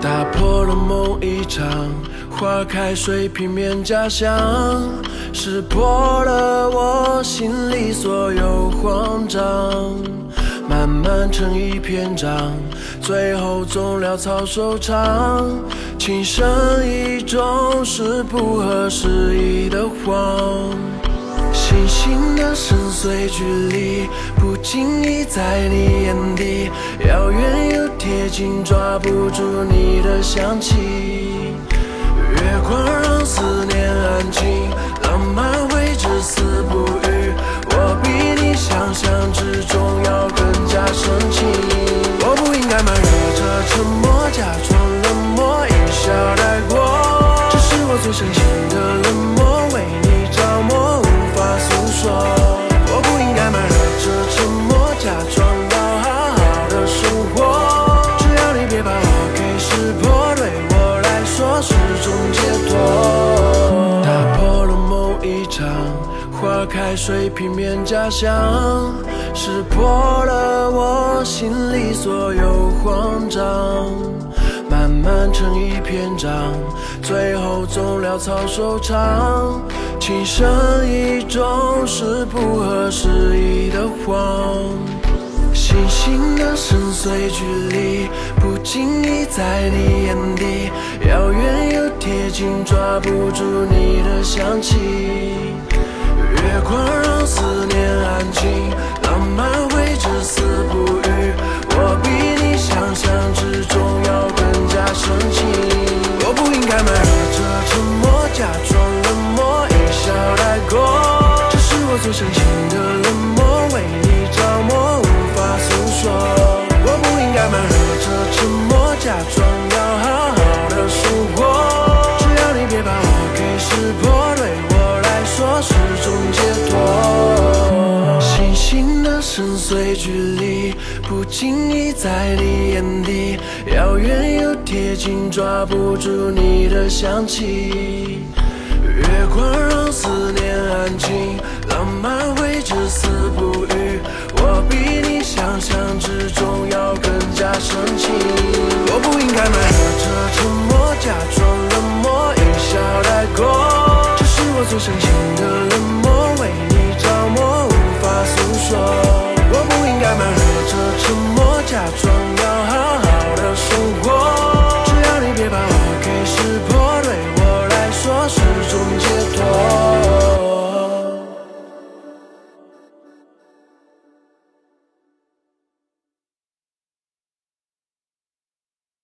打破了梦一场，划开水平面假象，识破了我心里所有慌张。慢慢成一篇章，最后总潦草收场。情深意重是不合时宜的谎。星星的深邃距离，不经意在你眼底，遥远又贴近，抓不住你的香气。假装冷漠，一笑带过。这是我最深情的冷漠，为你着魔，无法诉说。我不应该瞒着沉默，假装要好好的生活。只要你别把我给识破，对我来说是种解脱。打破了梦一场，花开水平面假象，识破了我心里所有慌张。慢慢成一篇章，最后总潦草收场。情深意重是不合时宜的谎。星星的深邃距离，不经意在你眼底，遥远又贴近，抓不住你的香气。思念安静，浪漫会至死不渝。我比你想象之中要更加深情。我不应该瞒着沉默，假装冷漠，一笑带过。这是我最深情的种解脱。星星的深邃距离，不经意在你眼底，遥远又贴近，抓不住你的香气。月光让思念安静，浪漫会至死不。假装要。